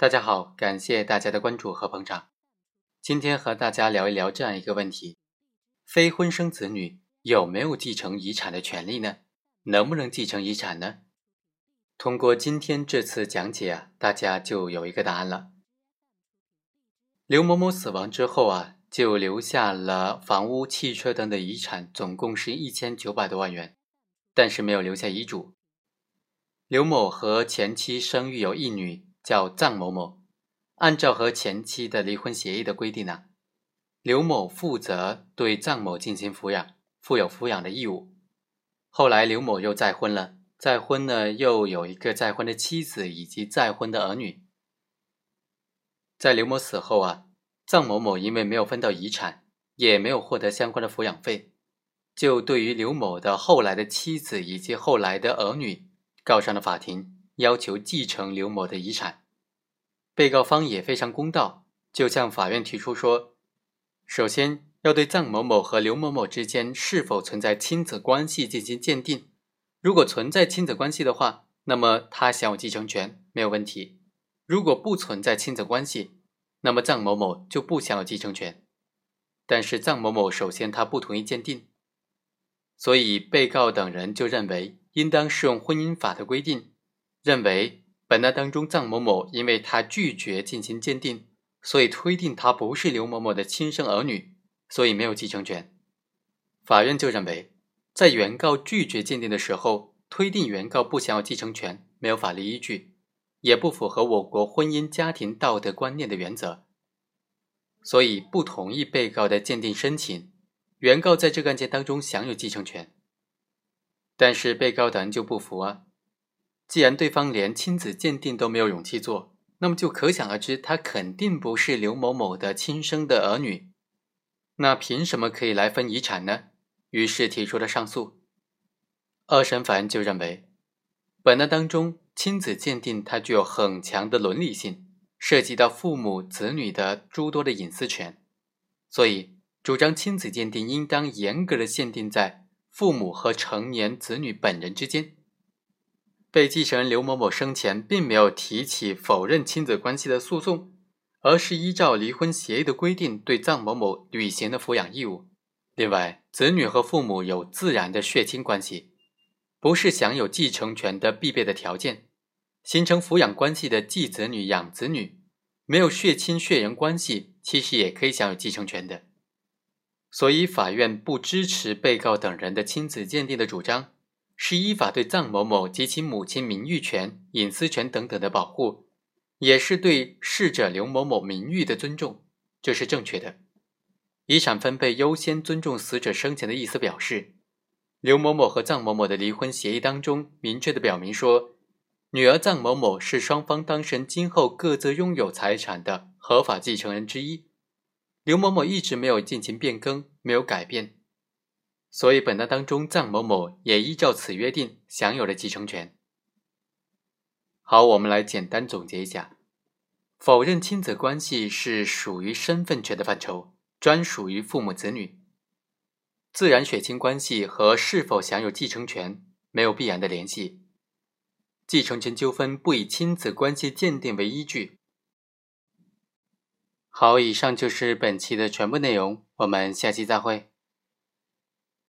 大家好，感谢大家的关注和捧场。今天和大家聊一聊这样一个问题：非婚生子女有没有继承遗产的权利呢？能不能继承遗产呢？通过今天这次讲解啊，大家就有一个答案了。刘某某死亡之后啊，就留下了房屋、汽车等的遗产，总共是一千九百多万元，但是没有留下遗嘱。刘某和前妻生育有一女。叫臧某某，按照和前妻的离婚协议的规定呢，刘某负责对臧某进行抚养，负有抚养的义务。后来刘某又再婚了，再婚呢又有一个再婚的妻子以及再婚的儿女。在刘某死后啊，臧某某因为没有分到遗产，也没有获得相关的抚养费，就对于刘某的后来的妻子以及后来的儿女告上了法庭。要求继承刘某的遗产，被告方也非常公道，就向法院提出说：首先要对臧某某和刘某某之间是否存在亲子关系进行鉴定，如果存在亲子关系的话，那么他享有继承权没有问题；如果不存在亲子关系，那么臧某某就不享有继承权。但是臧某某首先他不同意鉴定，所以被告等人就认为应当适用婚姻法的规定。认为本案当中，臧某某因为他拒绝进行鉴定，所以推定他不是刘某某的亲生儿女，所以没有继承权。法院就认为，在原告拒绝鉴定的时候，推定原告不享有继承权，没有法律依据，也不符合我国婚姻家庭道德观念的原则，所以不同意被告的鉴定申请。原告在这个案件当中享有继承权，但是被告等人就不服啊。既然对方连亲子鉴定都没有勇气做，那么就可想而知，他肯定不是刘某某的亲生的儿女。那凭什么可以来分遗产呢？于是提出了上诉。二审法院就认为，本案当中亲子鉴定它具有很强的伦理性，涉及到父母子女的诸多的隐私权，所以主张亲子鉴定应当严格的限定在父母和成年子女本人之间。被继承人刘某某生前并没有提起否认亲子关系的诉讼，而是依照离婚协议的规定对臧某某履行了抚养义务。另外，子女和父母有自然的血亲关系，不是享有继承权的必备的条件。形成抚养关系的继子女、养子女，没有血亲血缘关系，其实也可以享有继承权的。所以，法院不支持被告等人的亲子鉴定的主张。是依法对臧某某及其母亲名誉权、隐私权等等的保护，也是对逝者刘某某名誉的尊重，这是正确的。遗产分配优先尊重死者生前的意思表示，刘某某和臧某某的离婚协议当中明确的表明说，女儿臧某某是双方当事人今后各自拥有财产的合法继承人之一，刘某某一直没有进行变更，没有改变。所以，本案当中，臧某某也依照此约定享有了继承权。好，我们来简单总结一下：否认亲子关系是属于身份权的范畴，专属于父母子女；自然血亲关系和是否享有继承权没有必然的联系；继承权纠纷不以亲子关系鉴定为依据。好，以上就是本期的全部内容，我们下期再会。